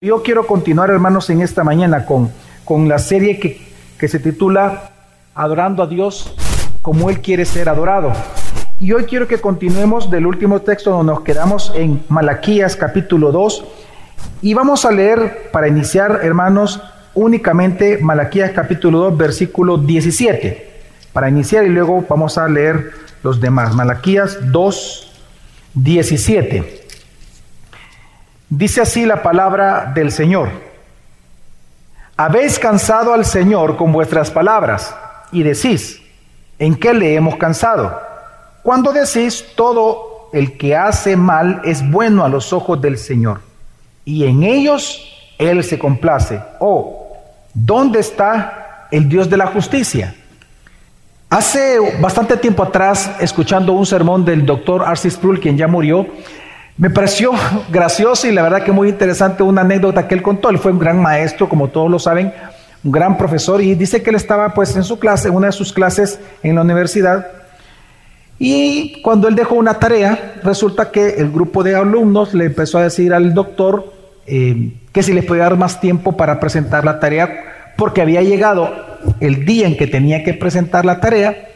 Yo quiero continuar, hermanos, en esta mañana con, con la serie que, que se titula Adorando a Dios como Él quiere ser adorado. Y hoy quiero que continuemos del último texto donde nos quedamos en Malaquías capítulo 2. Y vamos a leer, para iniciar, hermanos, únicamente Malaquías capítulo 2, versículo 17. Para iniciar y luego vamos a leer los demás. Malaquías 2, 17. Dice así la palabra del Señor. Habéis cansado al Señor con vuestras palabras y decís, ¿en qué le hemos cansado? Cuando decís, todo el que hace mal es bueno a los ojos del Señor, y en ellos Él se complace. Oh, ¿dónde está el Dios de la justicia? Hace bastante tiempo atrás, escuchando un sermón del doctor Arcis Sproul, quien ya murió, me pareció gracioso y la verdad que muy interesante una anécdota que él contó. Él fue un gran maestro, como todos lo saben, un gran profesor y dice que él estaba pues en su clase, una de sus clases en la universidad. Y cuando él dejó una tarea, resulta que el grupo de alumnos le empezó a decir al doctor eh, que si le podía dar más tiempo para presentar la tarea, porque había llegado el día en que tenía que presentar la tarea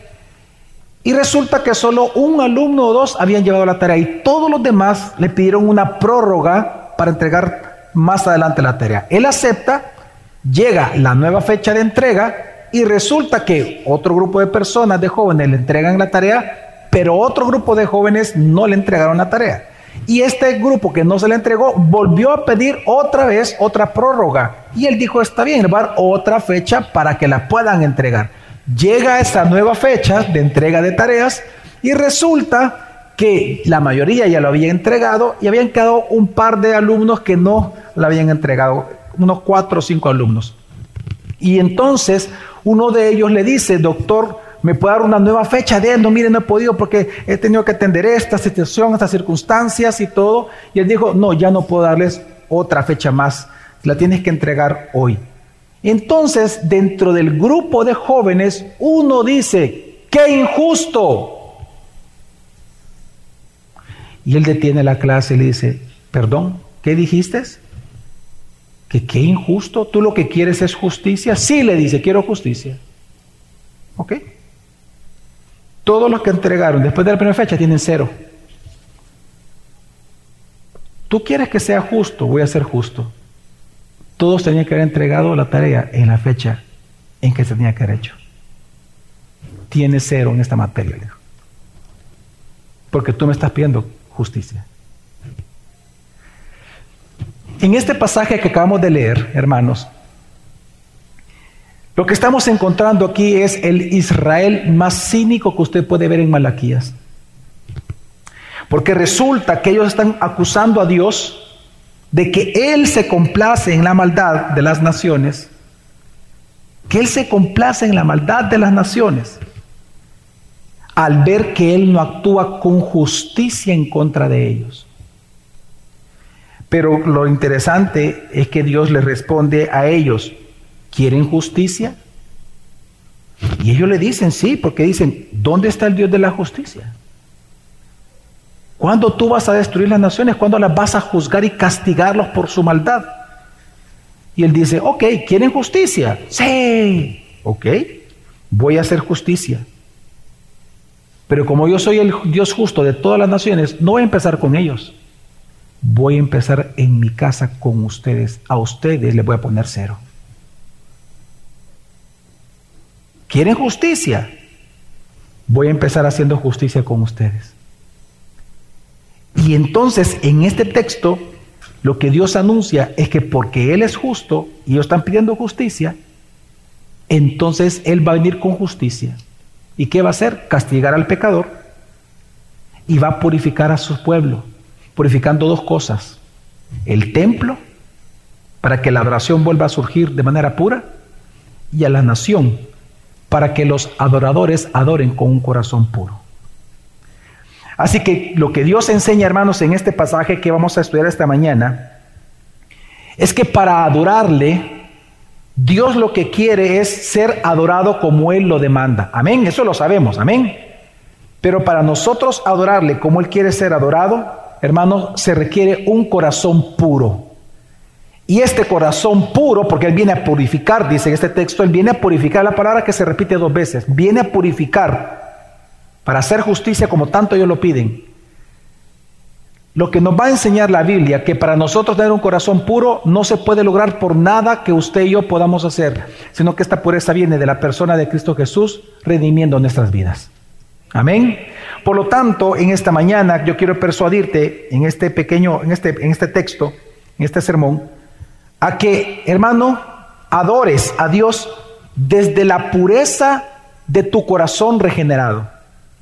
y resulta que solo un alumno o dos habían llevado la tarea y todos los demás le pidieron una prórroga para entregar más adelante la tarea. Él acepta, llega la nueva fecha de entrega y resulta que otro grupo de personas, de jóvenes, le entregan la tarea, pero otro grupo de jóvenes no le entregaron la tarea. Y este grupo que no se le entregó volvió a pedir otra vez otra prórroga. Y él dijo, está bien, va a otra fecha para que la puedan entregar. Llega esta nueva fecha de entrega de tareas y resulta que la mayoría ya lo había entregado y habían quedado un par de alumnos que no la habían entregado, unos cuatro o cinco alumnos. Y entonces uno de ellos le dice, doctor, ¿me puede dar una nueva fecha de no, mire, no he podido porque he tenido que atender esta situación, estas circunstancias y todo. Y él dijo, no, ya no puedo darles otra fecha más, la tienes que entregar hoy. Entonces, dentro del grupo de jóvenes, uno dice, ¡qué injusto! Y él detiene la clase y le dice, perdón, ¿qué dijiste? ¿Que qué injusto? ¿Tú lo que quieres es justicia? Sí, le dice, quiero justicia. ¿Ok? Todos los que entregaron después de la primera fecha tienen cero. Tú quieres que sea justo, voy a ser justo. Todos tenían que haber entregado la tarea en la fecha en que se tenía que haber hecho. Tiene cero en esta materia, Porque tú me estás pidiendo justicia. En este pasaje que acabamos de leer, hermanos, lo que estamos encontrando aquí es el Israel más cínico que usted puede ver en Malaquías. Porque resulta que ellos están acusando a Dios de que Él se complace en la maldad de las naciones, que Él se complace en la maldad de las naciones, al ver que Él no actúa con justicia en contra de ellos. Pero lo interesante es que Dios les responde a ellos, ¿quieren justicia? Y ellos le dicen, sí, porque dicen, ¿dónde está el Dios de la justicia? ¿Cuándo tú vas a destruir las naciones? ¿Cuándo las vas a juzgar y castigarlos por su maldad? Y él dice, ok, ¿quieren justicia? Sí, ok, voy a hacer justicia. Pero como yo soy el Dios justo de todas las naciones, no voy a empezar con ellos. Voy a empezar en mi casa con ustedes. A ustedes les voy a poner cero. ¿Quieren justicia? Voy a empezar haciendo justicia con ustedes. Y entonces en este texto lo que Dios anuncia es que porque Él es justo y ellos están pidiendo justicia, entonces Él va a venir con justicia. ¿Y qué va a hacer? Castigar al pecador y va a purificar a su pueblo, purificando dos cosas. El templo, para que la adoración vuelva a surgir de manera pura, y a la nación, para que los adoradores adoren con un corazón puro. Así que lo que Dios enseña, hermanos, en este pasaje que vamos a estudiar esta mañana, es que para adorarle, Dios lo que quiere es ser adorado como Él lo demanda. Amén, eso lo sabemos, amén. Pero para nosotros adorarle como Él quiere ser adorado, hermanos, se requiere un corazón puro. Y este corazón puro, porque Él viene a purificar, dice en este texto, Él viene a purificar, la palabra que se repite dos veces, viene a purificar para hacer justicia como tanto ellos lo piden. Lo que nos va a enseñar la Biblia, que para nosotros tener un corazón puro no se puede lograr por nada que usted y yo podamos hacer, sino que esta pureza viene de la persona de Cristo Jesús redimiendo nuestras vidas. Amén. Por lo tanto, en esta mañana yo quiero persuadirte en este pequeño, en este, en este texto, en este sermón, a que, hermano, adores a Dios desde la pureza de tu corazón regenerado.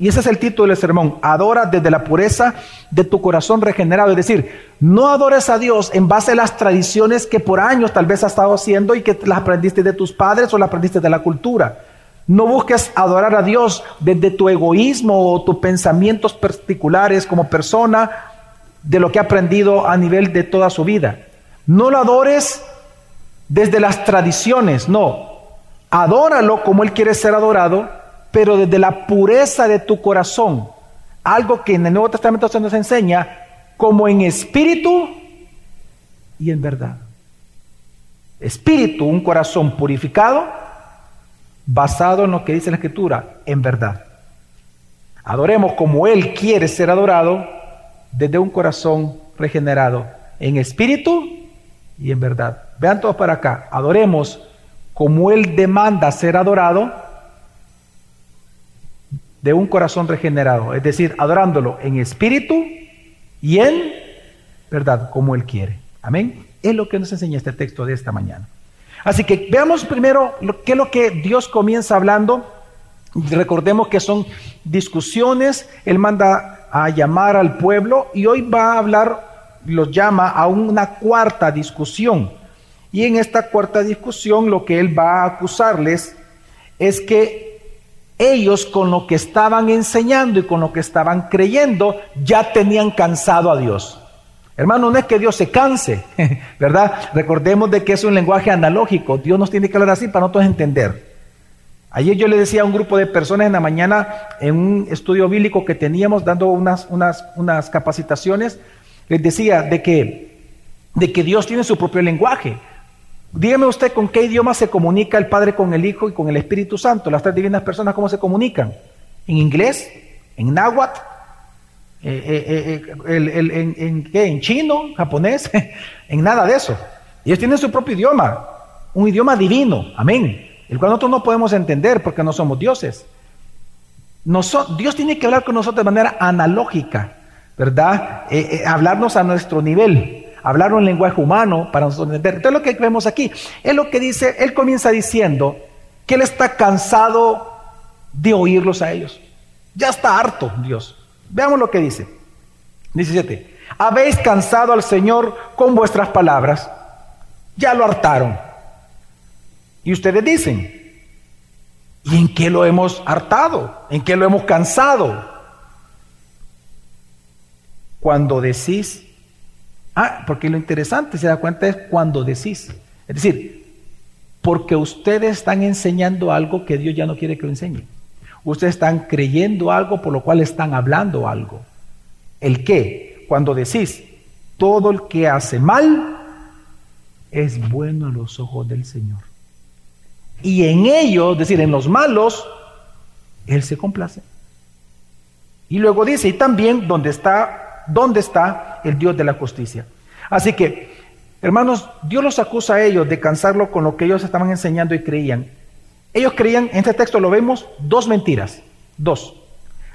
Y ese es el título del sermón, adora desde la pureza de tu corazón regenerado. Es decir, no adores a Dios en base a las tradiciones que por años tal vez has estado haciendo y que las aprendiste de tus padres o las aprendiste de la cultura. No busques adorar a Dios desde tu egoísmo o tus pensamientos particulares como persona de lo que ha aprendido a nivel de toda su vida. No lo adores desde las tradiciones, no. Adóralo como Él quiere ser adorado pero desde la pureza de tu corazón. Algo que en el Nuevo Testamento se nos enseña como en espíritu y en verdad. Espíritu, un corazón purificado, basado en lo que dice la Escritura, en verdad. Adoremos como Él quiere ser adorado, desde un corazón regenerado, en espíritu y en verdad. Vean todos para acá, adoremos como Él demanda ser adorado, de un corazón regenerado, es decir, adorándolo en espíritu y en verdad, como Él quiere. Amén. Es lo que nos enseña este texto de esta mañana. Así que veamos primero qué es lo que Dios comienza hablando. Recordemos que son discusiones, Él manda a llamar al pueblo y hoy va a hablar, los llama a una cuarta discusión. Y en esta cuarta discusión lo que Él va a acusarles es que ellos con lo que estaban enseñando y con lo que estaban creyendo ya tenían cansado a Dios. Hermano, no es que Dios se canse, ¿verdad? Recordemos de que es un lenguaje analógico. Dios nos tiene que hablar así para nosotros entender. Ayer yo le decía a un grupo de personas en la mañana en un estudio bíblico que teníamos dando unas, unas, unas capacitaciones, les decía de que, de que Dios tiene su propio lenguaje. Dígame usted con qué idioma se comunica el Padre con el Hijo y con el Espíritu Santo. Las tres divinas personas, ¿cómo se comunican? ¿En inglés? ¿En náhuatl? Eh, eh, eh, en, qué? ¿En chino? ¿Japonés? en nada de eso. Ellos tienen su propio idioma, un idioma divino, amén, el cual nosotros no podemos entender porque no somos dioses. Dios tiene que hablar con nosotros de manera analógica, ¿verdad? hablarnos a nuestro nivel hablar un lenguaje humano para nosotros entender. Entonces lo que vemos aquí es lo que dice, él comienza diciendo que él está cansado de oírlos a ellos. Ya está harto Dios. Veamos lo que dice. 17. Habéis cansado al Señor con vuestras palabras. Ya lo hartaron. Y ustedes dicen, ¿y en qué lo hemos hartado? ¿En qué lo hemos cansado? Cuando decís Ah, porque lo interesante, se da cuenta, es cuando decís. Es decir, porque ustedes están enseñando algo que Dios ya no quiere que lo enseñen. Ustedes están creyendo algo por lo cual están hablando algo. ¿El qué? Cuando decís, todo el que hace mal es bueno a los ojos del Señor. Y en ellos, es decir, en los malos, Él se complace. Y luego dice, y también donde está ¿Dónde está el Dios de la justicia? Así que, hermanos, Dios los acusa a ellos de cansarlo con lo que ellos estaban enseñando y creían. Ellos creían, en este texto lo vemos, dos mentiras. Dos.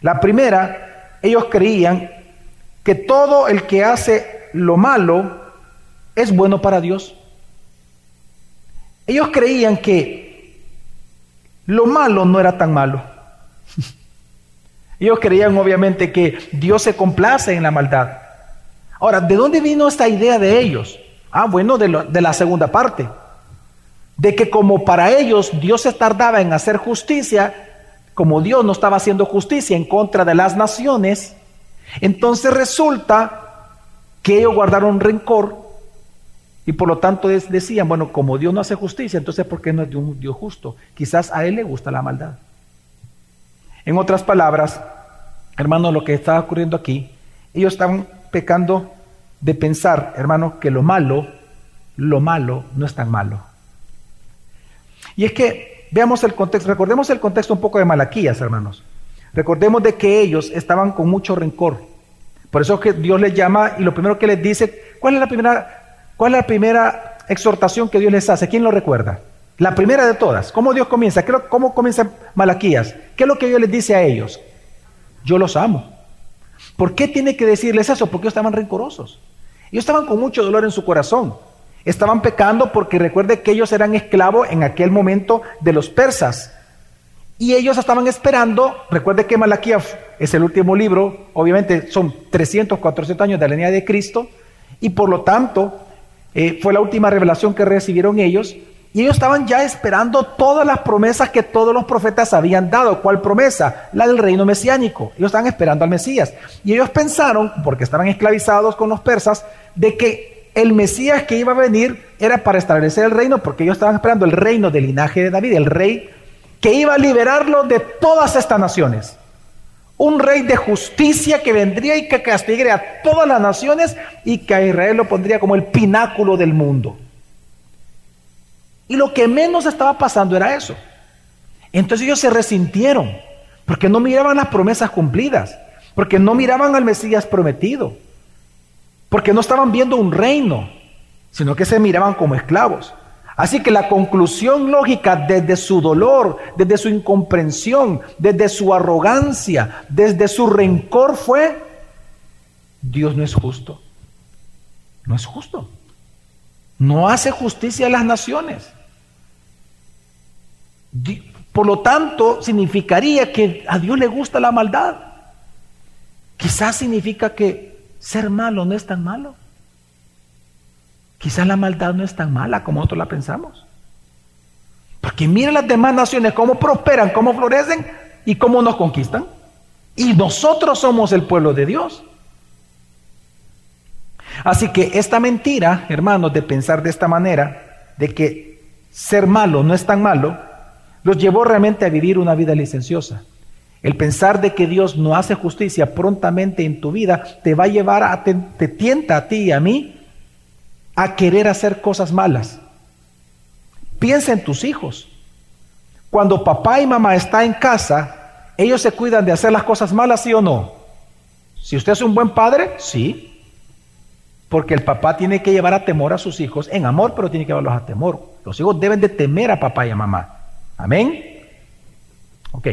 La primera, ellos creían que todo el que hace lo malo es bueno para Dios. Ellos creían que lo malo no era tan malo. Ellos creían obviamente que Dios se complace en la maldad. Ahora, ¿de dónde vino esta idea de ellos? Ah, bueno, de, de la segunda parte. De que como para ellos Dios se tardaba en hacer justicia, como Dios no estaba haciendo justicia en contra de las naciones, entonces resulta que ellos guardaron rencor y por lo tanto decían, bueno, como Dios no hace justicia, entonces ¿por qué no es un Dios justo? Quizás a Él le gusta la maldad. En otras palabras, hermano, lo que estaba ocurriendo aquí, ellos estaban pecando de pensar, hermano, que lo malo lo malo no es tan malo. Y es que veamos el contexto, recordemos el contexto un poco de Malaquías, hermanos. Recordemos de que ellos estaban con mucho rencor. Por eso que Dios les llama y lo primero que les dice, ¿cuál es la primera, cuál es la primera exhortación que Dios les hace? ¿Quién lo recuerda? La primera de todas. ¿Cómo Dios comienza? ¿Cómo comienza Malaquías? ¿Qué es lo que Dios les dice a ellos? Yo los amo. ¿Por qué tiene que decirles eso? Porque ellos estaban rencorosos. Ellos estaban con mucho dolor en su corazón. Estaban pecando porque recuerde que ellos eran esclavos en aquel momento de los persas. Y ellos estaban esperando, recuerde que Malaquías es el último libro, obviamente son 300, 400 años de la línea de Cristo, y por lo tanto eh, fue la última revelación que recibieron ellos, y ellos estaban ya esperando todas las promesas que todos los profetas habían dado. ¿Cuál promesa? La del reino mesiánico. Ellos estaban esperando al Mesías. Y ellos pensaron, porque estaban esclavizados con los persas, de que el Mesías que iba a venir era para establecer el reino, porque ellos estaban esperando el reino del linaje de David, el rey que iba a liberarlo de todas estas naciones. Un rey de justicia que vendría y que castigaría a todas las naciones y que a Israel lo pondría como el pináculo del mundo. Y lo que menos estaba pasando era eso. Entonces ellos se resintieron, porque no miraban las promesas cumplidas, porque no miraban al Mesías prometido, porque no estaban viendo un reino, sino que se miraban como esclavos. Así que la conclusión lógica desde su dolor, desde su incomprensión, desde su arrogancia, desde su rencor fue, Dios no es justo. No es justo. No hace justicia a las naciones. Por lo tanto, significaría que a Dios le gusta la maldad. Quizás significa que ser malo no es tan malo. Quizás la maldad no es tan mala como nosotros la pensamos. Porque mira las demás naciones cómo prosperan, cómo florecen y cómo nos conquistan. Y nosotros somos el pueblo de Dios. Así que esta mentira, hermanos, de pensar de esta manera, de que ser malo no es tan malo, los llevó realmente a vivir una vida licenciosa. El pensar de que Dios no hace justicia prontamente en tu vida te va a llevar a, te, tienta a ti y a mí a querer hacer cosas malas. Piensa en tus hijos. Cuando papá y mamá están en casa, ellos se cuidan de hacer las cosas malas, sí o no. Si usted es un buen padre, sí. Porque el papá tiene que llevar a temor a sus hijos, en amor, pero tiene que llevarlos a temor. Los hijos deben de temer a papá y a mamá. Amén. Ok.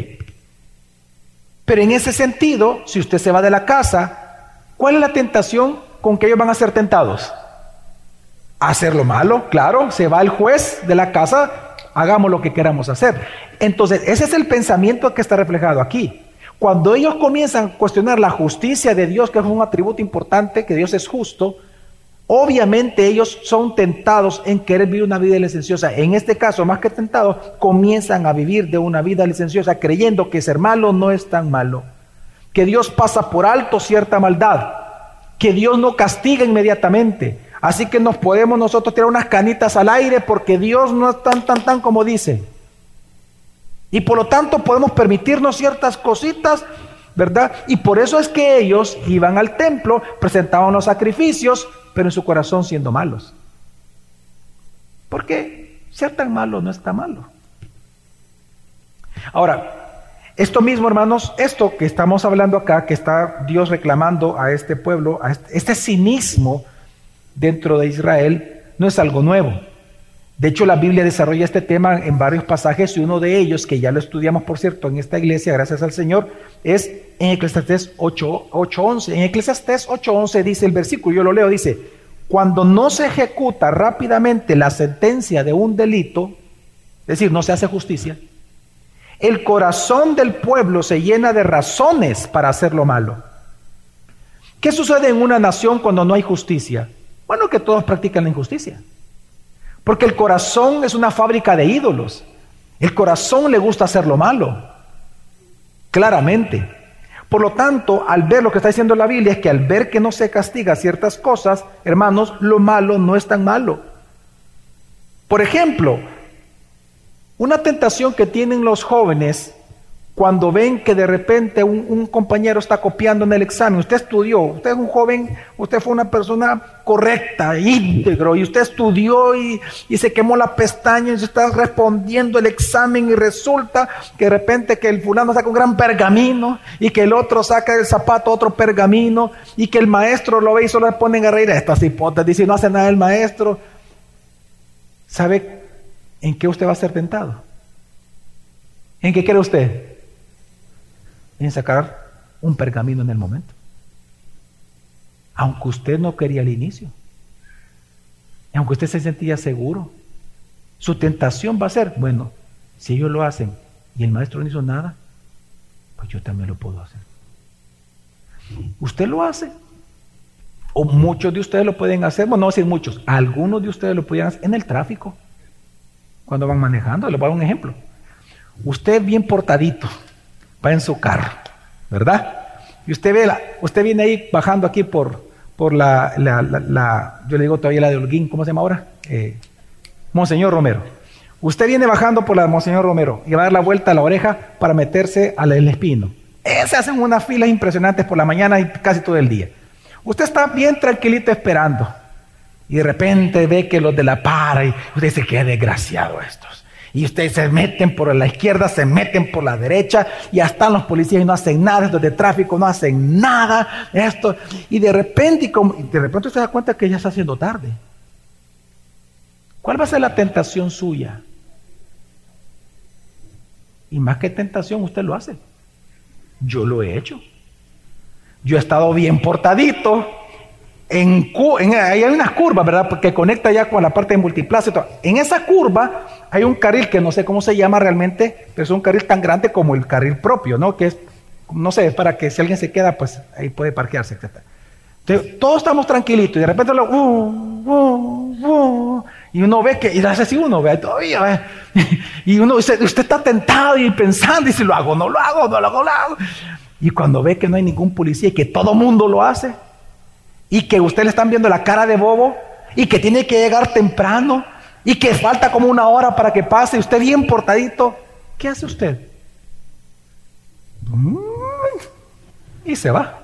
Pero en ese sentido, si usted se va de la casa, ¿cuál es la tentación con que ellos van a ser tentados? Hacer lo malo, claro. Se va el juez de la casa, hagamos lo que queramos hacer. Entonces, ese es el pensamiento que está reflejado aquí. Cuando ellos comienzan a cuestionar la justicia de Dios, que es un atributo importante, que Dios es justo, Obviamente ellos son tentados en querer vivir una vida licenciosa. En este caso, más que tentados, comienzan a vivir de una vida licenciosa creyendo que ser malo no es tan malo. Que Dios pasa por alto cierta maldad. Que Dios no castiga inmediatamente. Así que nos podemos nosotros tirar unas canitas al aire porque Dios no es tan, tan, tan como dice. Y por lo tanto podemos permitirnos ciertas cositas, ¿verdad? Y por eso es que ellos iban al templo, presentaban los sacrificios, pero en su corazón siendo malos. Porque ser tan malo no está malo. Ahora, esto mismo, hermanos, esto que estamos hablando acá, que está Dios reclamando a este pueblo, a este, este cinismo dentro de Israel, no es algo nuevo. De hecho, la Biblia desarrolla este tema en varios pasajes y uno de ellos, que ya lo estudiamos, por cierto, en esta iglesia, gracias al Señor, es en Eclesiastés 8.11. En Eclesiastés 8.11 dice el versículo, yo lo leo, dice, cuando no se ejecuta rápidamente la sentencia de un delito, es decir, no se hace justicia, el corazón del pueblo se llena de razones para hacer lo malo. ¿Qué sucede en una nación cuando no hay justicia? Bueno, que todos practican la injusticia. Porque el corazón es una fábrica de ídolos. El corazón le gusta hacer lo malo. Claramente. Por lo tanto, al ver lo que está diciendo la Biblia, es que al ver que no se castiga ciertas cosas, hermanos, lo malo no es tan malo. Por ejemplo, una tentación que tienen los jóvenes cuando ven que de repente un, compañero está copiando en el examen, usted estudió, usted es un joven, usted fue una persona correcta, íntegro, y usted estudió y, se quemó la pestaña y se está respondiendo el examen y resulta que de repente que el fulano saca un gran pergamino y que el otro saca el zapato otro pergamino y que el maestro lo ve y solo le ponen a reír estas hipótesis y no hace nada el maestro. ¿Sabe en qué usted va a ser tentado? ¿En qué cree usted? En sacar un pergamino en el momento. Aunque usted no quería el inicio. Aunque usted se sentía seguro. Su tentación va a ser, bueno, si ellos lo hacen y el maestro no hizo nada, pues yo también lo puedo hacer. Usted lo hace. O muchos de ustedes lo pueden hacer, bueno, no decir muchos, algunos de ustedes lo pueden hacer en el tráfico. Cuando van manejando, les voy a dar un ejemplo. Usted bien portadito, va en su carro, ¿verdad? Y usted ve, usted viene ahí bajando aquí por, por la, la, yo le digo todavía la de Holguín, ¿cómo se llama ahora? Eh, Monseñor Romero. Usted viene bajando por la Monseñor Romero y va a dar la vuelta a la oreja para meterse al espino. Eh, se hacen unas filas impresionantes por la mañana y casi todo el día. Usted está bien tranquilito esperando. Y de repente ve que los de la para y usted dice, qué desgraciado estos. Y ustedes se meten por la izquierda, se meten por la derecha, y hasta los policías y no hacen nada, estos de tráfico no hacen nada, esto. Y de repente, y de repente se da cuenta que ya está haciendo tarde. ¿Cuál va a ser la tentación suya? Y más que tentación, usted lo hace. Yo lo he hecho. Yo he estado bien portadito, en, hay unas curvas, ¿verdad? Que conecta ya con la parte de multiplaza. En esa curva hay un carril que no sé cómo se llama realmente, pero es un carril tan grande como el carril propio, ¿no? Que es, no sé, es para que si alguien se queda, pues ahí puede parquearse, etc. Entonces, todos estamos tranquilitos y de repente lo, uh, uh, uh, y uno ve que, y hace así uno ve todavía, y uno, usted, usted está tentado y pensando, y si lo hago, no lo hago, no lo hago, lo hago. Y cuando ve que no hay ningún policía y que todo mundo lo hace, y que usted le están viendo la cara de bobo y que tiene que llegar temprano y que falta como una hora para que pase y usted bien portadito, ¿qué hace usted? Mm, y se va.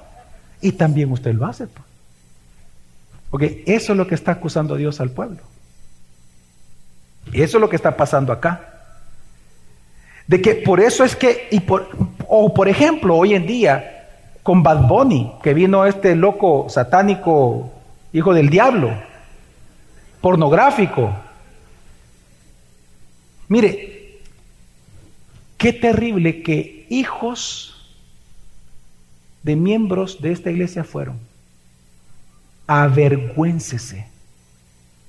Y también usted lo hace. Porque eso es lo que está acusando Dios al pueblo. Eso es lo que está pasando acá. De que por eso es que, y por, o por ejemplo, hoy en día, con Bad Bunny, que vino este loco satánico, hijo del diablo, pornográfico. Mire, qué terrible que hijos de miembros de esta iglesia fueron. Avergüéncese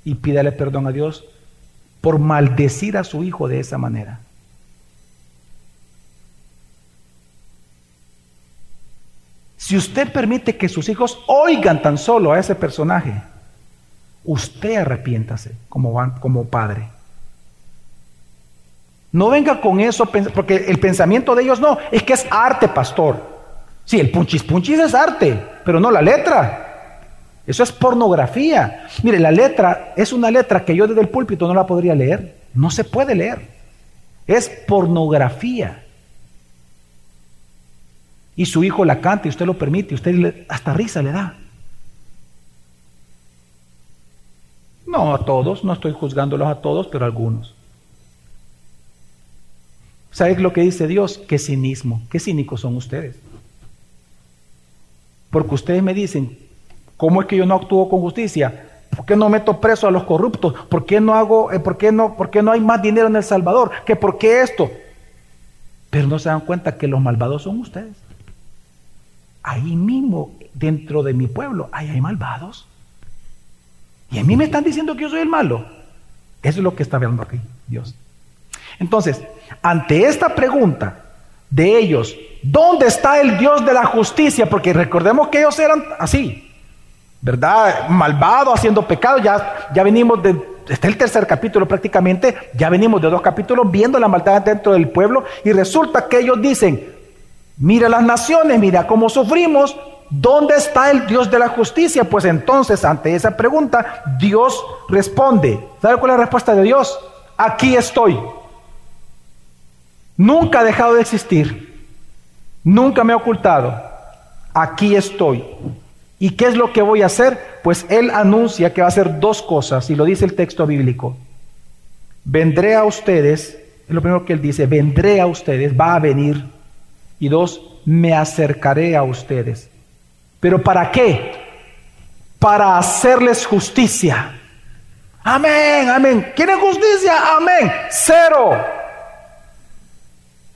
y pídale perdón a Dios por maldecir a su hijo de esa manera. Si usted permite que sus hijos oigan tan solo a ese personaje, usted arrepiéntase como, como padre. No venga con eso, porque el pensamiento de ellos no, es que es arte, pastor. Sí, el punchis punchis es arte, pero no la letra. Eso es pornografía. Mire, la letra es una letra que yo desde el púlpito no la podría leer. No se puede leer. Es pornografía y su hijo la canta y usted lo permite, usted hasta risa le da. No a todos, no estoy juzgándolos a todos, pero a algunos. ¿Sabes lo que dice Dios? Qué cinismo, qué cínicos son ustedes. Porque ustedes me dicen, ¿cómo es que yo no actúo con justicia? ¿Por qué no meto preso a los corruptos? ¿Por qué no hago, eh, por qué no, por qué no hay más dinero en El Salvador? ¿Que por qué esto? Pero no se dan cuenta que los malvados son ustedes ahí mismo, dentro de mi pueblo, ahí hay malvados. Y a mí me están diciendo que yo soy el malo. Eso es lo que está hablando aquí Dios. Entonces, ante esta pregunta de ellos, ¿dónde está el Dios de la justicia? Porque recordemos que ellos eran así, ¿verdad? Malvado, haciendo pecado. Ya, ya venimos de, está el tercer capítulo prácticamente, ya venimos de dos capítulos viendo la maldad dentro del pueblo y resulta que ellos dicen, Mira las naciones, mira cómo sufrimos. ¿Dónde está el Dios de la justicia? Pues entonces, ante esa pregunta, Dios responde. ¿Sabe cuál es la respuesta de Dios? Aquí estoy. Nunca ha dejado de existir. Nunca me he ocultado. Aquí estoy. ¿Y qué es lo que voy a hacer? Pues Él anuncia que va a hacer dos cosas, y lo dice el texto bíblico. Vendré a ustedes, es lo primero que Él dice, vendré a ustedes, va a venir. Y dos, me acercaré a ustedes. ¿Pero para qué? Para hacerles justicia. Amén, amén. ¿Quieren justicia? Amén. Cero.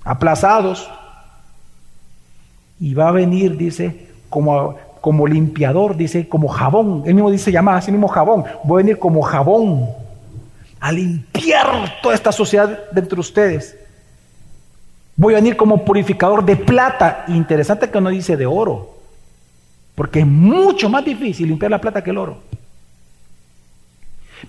Aplazados. Y va a venir, dice, como, como limpiador, dice, como jabón. Él mismo dice, llama así mismo jabón. Voy a venir como jabón a limpiar toda esta sociedad de ustedes. Voy a venir como purificador de plata. Interesante que no dice de oro. Porque es mucho más difícil limpiar la plata que el oro.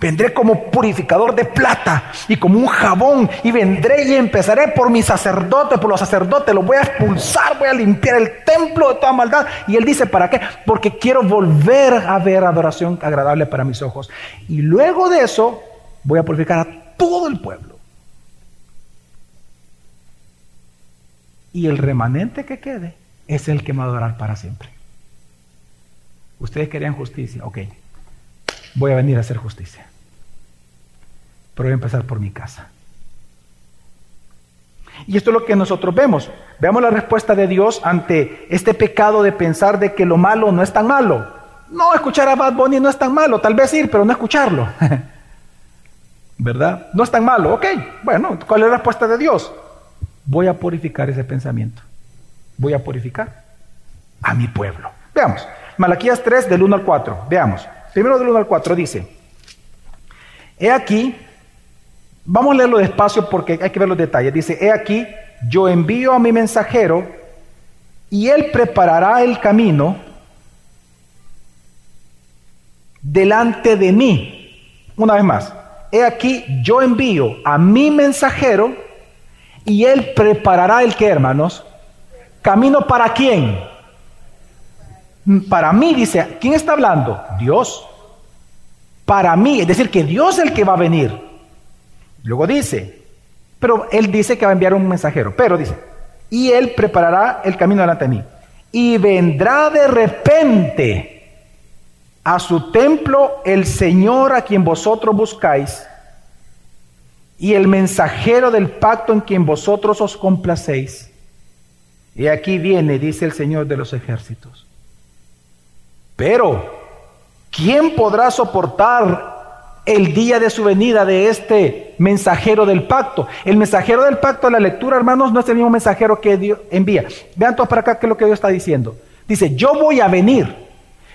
Vendré como purificador de plata y como un jabón y vendré y empezaré por mis sacerdotes, por los sacerdotes, los voy a expulsar, voy a limpiar el templo de toda maldad. Y él dice, ¿para qué? Porque quiero volver a ver adoración agradable para mis ojos. Y luego de eso voy a purificar a todo el pueblo. Y el remanente que quede es el que va a adorar para siempre. Ustedes querían justicia, ok. Voy a venir a hacer justicia. Pero voy a empezar por mi casa. Y esto es lo que nosotros vemos. Veamos la respuesta de Dios ante este pecado de pensar de que lo malo no es tan malo. No, escuchar a Bad Bunny no es tan malo, tal vez ir, pero no escucharlo. ¿Verdad? No es tan malo. Ok, bueno, ¿cuál es la respuesta de Dios? Voy a purificar ese pensamiento. Voy a purificar a mi pueblo. Veamos. Malaquías 3 del 1 al 4. Veamos. Primero del 1 al 4 dice, he aquí, vamos a leerlo despacio porque hay que ver los detalles. Dice, he aquí, yo envío a mi mensajero y él preparará el camino delante de mí. Una vez más, he aquí, yo envío a mi mensajero y él preparará el que, hermanos, camino para quién? Para mí, dice, ¿quién está hablando? Dios. Para mí, es decir, que Dios es el que va a venir. Luego dice, pero Él dice que va a enviar un mensajero, pero dice, y Él preparará el camino delante de mí. Y vendrá de repente a su templo el Señor a quien vosotros buscáis, y el mensajero del pacto en quien vosotros os complacéis. Y aquí viene, dice el Señor de los ejércitos. Pero, ¿quién podrá soportar el día de su venida de este mensajero del pacto? El mensajero del pacto, la lectura, hermanos, no es el mismo mensajero que Dios envía. Vean todos para acá qué es lo que Dios está diciendo. Dice, yo voy a venir,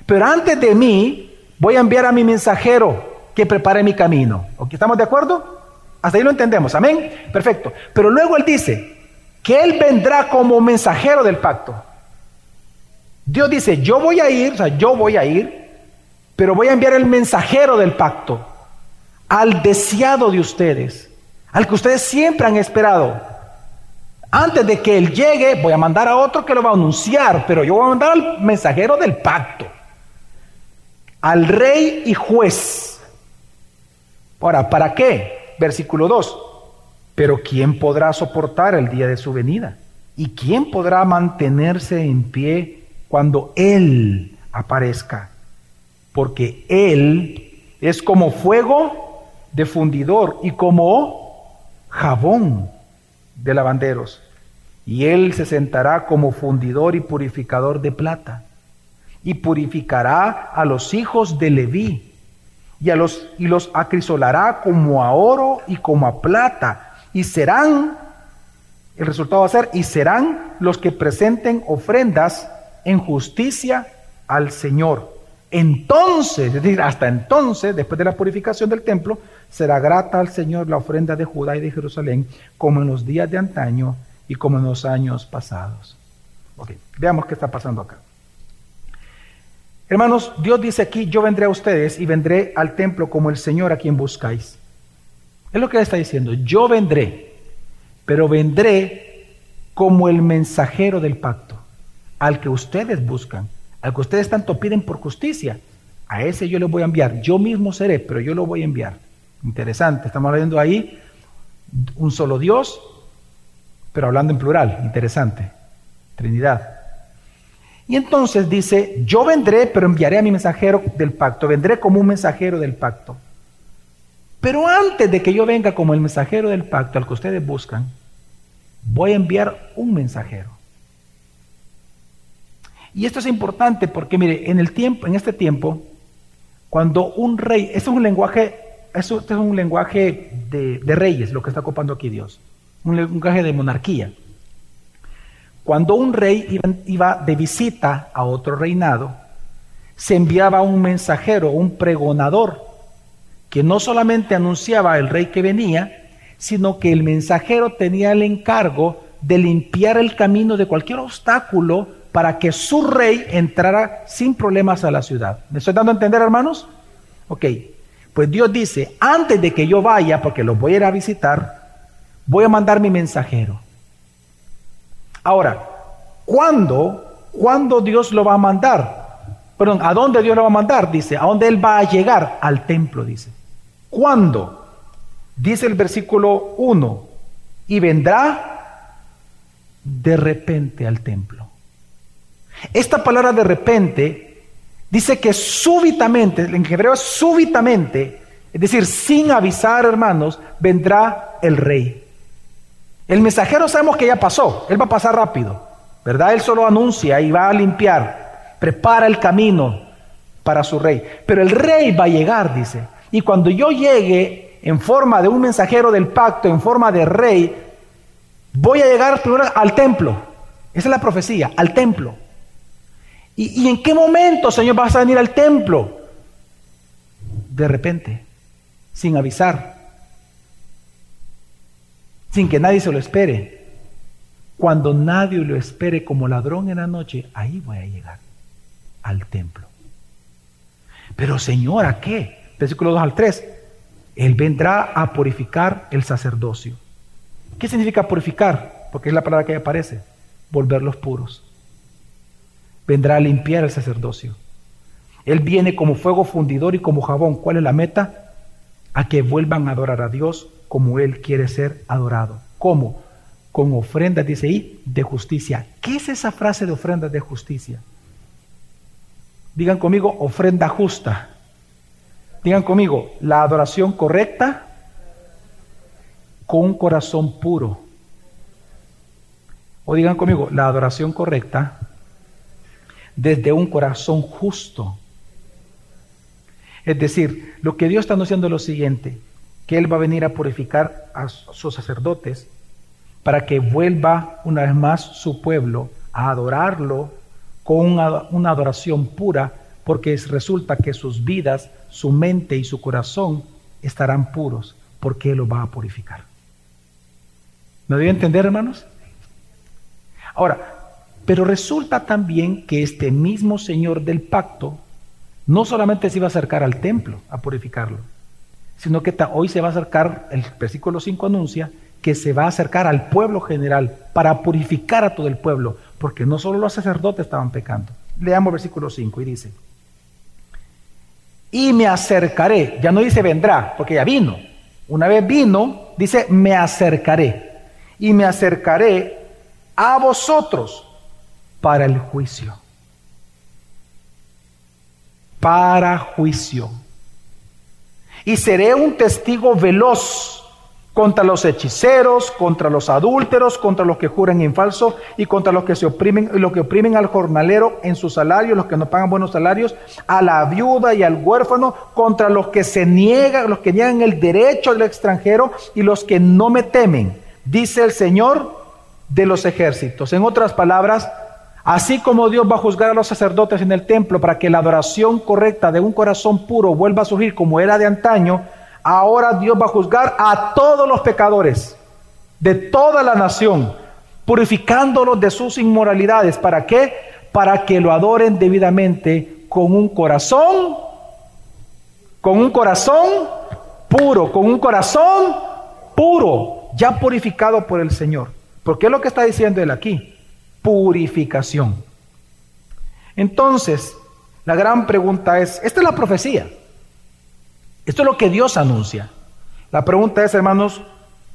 pero antes de mí voy a enviar a mi mensajero que prepare mi camino. ¿Estamos de acuerdo? Hasta ahí lo entendemos, amén. Perfecto. Pero luego él dice que él vendrá como mensajero del pacto. Dios dice, yo voy a ir, o sea, yo voy a ir, pero voy a enviar el mensajero del pacto al deseado de ustedes, al que ustedes siempre han esperado. Antes de que Él llegue, voy a mandar a otro que lo va a anunciar, pero yo voy a mandar al mensajero del pacto, al rey y juez. Ahora, ¿para qué? Versículo 2. Pero ¿quién podrá soportar el día de su venida? ¿Y quién podrá mantenerse en pie cuando Él aparezca, porque Él es como fuego de fundidor y como jabón de lavanderos. Y Él se sentará como fundidor y purificador de plata, y purificará a los hijos de Leví, y, a los, y los acrisolará como a oro y como a plata, y serán, el resultado va a ser, y serán los que presenten ofrendas en justicia al Señor. Entonces, es decir, hasta entonces, después de la purificación del templo, será grata al Señor la ofrenda de Judá y de Jerusalén, como en los días de antaño y como en los años pasados. Ok, veamos qué está pasando acá. Hermanos, Dios dice aquí, yo vendré a ustedes y vendré al templo como el Señor a quien buscáis. Es lo que está diciendo, yo vendré, pero vendré como el mensajero del pacto al que ustedes buscan, al que ustedes tanto piden por justicia, a ese yo les voy a enviar. Yo mismo seré, pero yo lo voy a enviar. Interesante, estamos hablando ahí un solo Dios, pero hablando en plural. Interesante. Trinidad. Y entonces dice, yo vendré, pero enviaré a mi mensajero del pacto, vendré como un mensajero del pacto. Pero antes de que yo venga como el mensajero del pacto al que ustedes buscan, voy a enviar un mensajero. Y esto es importante porque, mire, en el tiempo, en este tiempo, cuando un rey, este es un lenguaje, este es un lenguaje de, de, reyes, lo que está ocupando aquí Dios, un lenguaje de monarquía. Cuando un rey iba, de visita a otro reinado, se enviaba un mensajero, un pregonador, que no solamente anunciaba al rey que venía, sino que el mensajero tenía el encargo de limpiar el camino de cualquier obstáculo para que su rey entrara sin problemas a la ciudad. ¿Me estoy dando a entender, hermanos? Ok, pues Dios dice, antes de que yo vaya, porque los voy a ir a visitar, voy a mandar mi mensajero. Ahora, ¿cuándo? ¿Cuándo Dios lo va a mandar? Perdón, ¿a dónde Dios lo va a mandar? Dice, ¿a dónde Él va a llegar? Al templo, dice. ¿Cuándo? Dice el versículo 1, y vendrá de repente al templo. Esta palabra de repente dice que súbitamente, en hebreo súbitamente, es decir, sin avisar, hermanos, vendrá el rey. El mensajero sabemos que ya pasó, él va a pasar rápido, ¿verdad? Él solo anuncia y va a limpiar, prepara el camino para su rey. Pero el rey va a llegar, dice. Y cuando yo llegue en forma de un mensajero del pacto, en forma de rey, voy a llegar al templo. Esa es la profecía, al templo. ¿Y, en qué momento, Señor, vas a venir al templo? De repente, sin avisar, sin que nadie se lo espere. Cuando nadie lo espere como ladrón en la noche, ahí voy a llegar al templo. Pero Señor, ¿a qué? Versículo 2 al 3. Él vendrá a purificar el sacerdocio. ¿Qué significa purificar? Porque es la palabra que aparece. Volverlos puros vendrá a limpiar el sacerdocio. Él viene como fuego fundidor y como jabón. ¿Cuál es la meta? A que vuelvan a adorar a Dios como Él quiere ser adorado. ¿Cómo? Con ofrendas, dice ahí, de justicia. ¿Qué es esa frase de ofrendas de justicia? Digan conmigo, ofrenda justa. Digan conmigo, la adoración correcta con un corazón puro. O digan conmigo, la adoración correcta desde un corazón justo. Es decir, lo que Dios está anunciando es lo siguiente, que Él va a venir a purificar a sus sacerdotes para que vuelva una vez más su pueblo a adorarlo con una, adoración pura, porque resulta que sus vidas, su mente y su corazón estarán puros, porque Él lo va a purificar. ¿Me doy a entender, hermanos? Ahora, pero resulta también que este mismo Señor del pacto no solamente se iba a acercar al templo a purificarlo, sino que hoy se va a acercar, el versículo 5 anuncia, que se va a acercar al pueblo general para purificar a todo el pueblo, porque no solo los sacerdotes estaban pecando. Leamos versículo 5 y dice, y me acercaré, ya no dice vendrá, porque ya vino. Una vez vino, dice, me acercaré, y me acercaré a vosotros para el juicio. Para juicio. Y seré un testigo veloz contra los hechiceros, contra los adúlteros, contra los que juran en falso y contra los que se oprimen, los que oprimen al jornalero en su salario, los que no pagan buenos salarios, a la viuda y al huérfano, contra los que se niegan, los que niegan el derecho del extranjero y los que no me temen, dice el Señor de los ejércitos. En otras palabras, Así como Dios va a juzgar a los sacerdotes en el templo para que la adoración correcta de un corazón puro vuelva a surgir como era de antaño, ahora Dios va a juzgar a todos los pecadores de toda la nación, purificándolos de sus inmoralidades. ¿Para qué? Para que lo adoren debidamente con un corazón, con un corazón puro, con un corazón puro, ya purificado por el Señor. Porque es lo que está diciendo él aquí purificación. Entonces, la gran pregunta es, esta es la profecía. Esto es lo que Dios anuncia. La pregunta es, hermanos,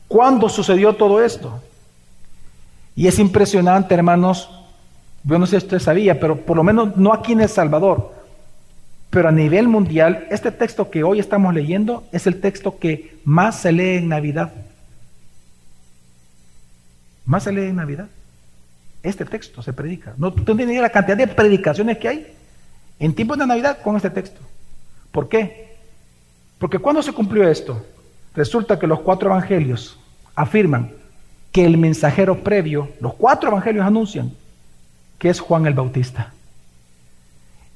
¿cuándo sucedió todo esto? Y es impresionante, hermanos, Yo no sé si usted sabía, pero por lo menos no aquí en El Salvador, pero a nivel mundial, este texto que hoy estamos leyendo es el texto que más se lee en Navidad. Más se lee en Navidad. Este texto se predica. No, tú tienes la cantidad de predicaciones que hay en tiempos de Navidad con este texto. ¿Por qué? Porque cuando se cumplió esto, resulta que los cuatro evangelios afirman que el mensajero previo, los cuatro evangelios anuncian que es Juan el Bautista.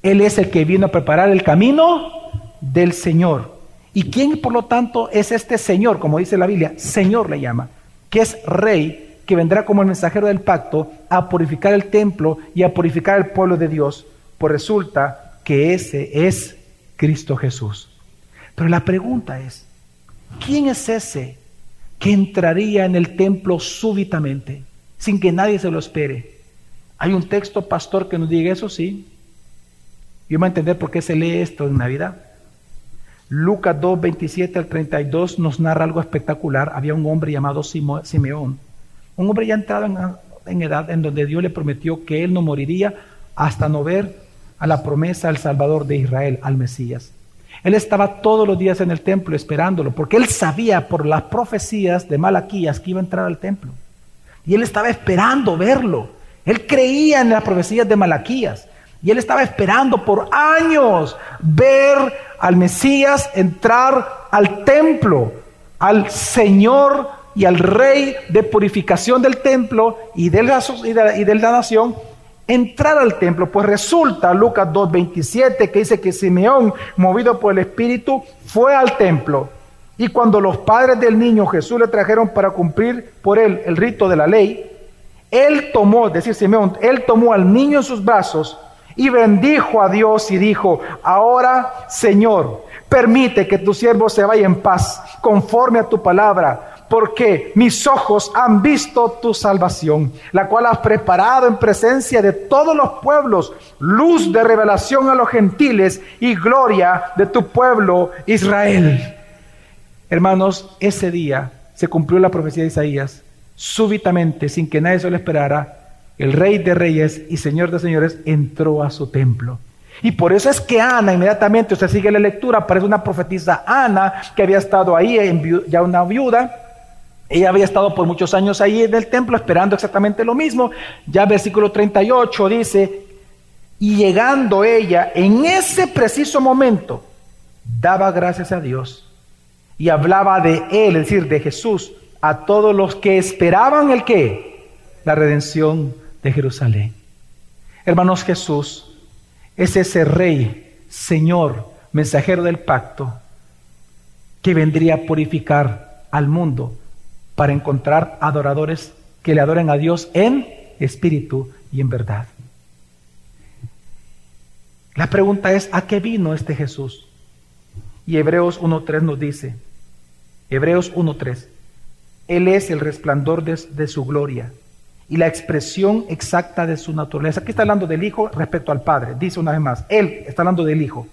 Él es el que vino a preparar el camino del Señor. ¿Y quién, por lo tanto, es este Señor? Como dice la Biblia, Señor le llama, que es Rey, que vendrá como el mensajero del pacto a purificar el templo y a purificar el pueblo de Dios. Pues resulta que ese es Cristo Jesús. Pero la pregunta es, ¿quién es ese que entraría en el templo súbitamente, sin que nadie se lo espere? ¿Hay un texto, pastor, que nos diga eso? Sí. Y vamos a entender por qué se lee esto en Navidad. Lucas 2, 27 al 32 nos narra algo espectacular. Había un hombre llamado Simeón, un hombre ya entrado en, edad en donde Dios le prometió que él no moriría hasta no ver a la promesa al Salvador de Israel, al Mesías. Él estaba todos los días en el templo esperándolo, porque él sabía por las profecías de Malaquías que iba a entrar al templo. Y él estaba esperando verlo. Él creía en las profecías de Malaquías. Y él estaba esperando por años ver al Mesías entrar al templo, al Señor y al Rey de purificación del templo y de la, y de la nación entrar al templo. Pues resulta, Lucas 2.27, que dice que Simeón, movido por el Espíritu, fue al templo. Y cuando los padres del niño Jesús le trajeron para cumplir por él el rito de la ley, él tomó, es decir, Simeón, él tomó al niño en sus brazos y bendijo a Dios y dijo, ahora Señor, permite que tu siervo se vaya en paz, conforme a tu palabra porque mis ojos han visto tu salvación, la cual has preparado en presencia de todos los pueblos, luz de revelación a los gentiles y gloria de tu pueblo Israel. Hermanos, ese día se cumplió la profecía de Isaías. Súbitamente, sin que nadie se lo esperara, el rey de reyes y señor de señores entró a su templo. Y por eso es que Ana, inmediatamente, usted sigue la lectura, aparece una profetisa Ana, que había estado ahí, ya una viuda, ella había estado por muchos años ahí en el templo esperando exactamente lo mismo. Ya versículo 38 dice, y llegando ella en ese preciso momento, daba gracias a Dios y hablaba de Él, es decir, de Jesús, a todos los que esperaban el qué? La redención de Jerusalén. Hermanos, Jesús es ese rey, Señor, mensajero del pacto, que vendría a purificar al mundo para encontrar adoradores que le adoren a Dios en espíritu y en verdad. La pregunta es, ¿a qué vino este Jesús? Y Hebreos 1.3 nos dice, Hebreos 1.3, Él es el resplandor de, su gloria y la expresión exacta de su naturaleza. Aquí está hablando del Hijo respecto al Padre. Dice una vez más, Él está hablando del Hijo.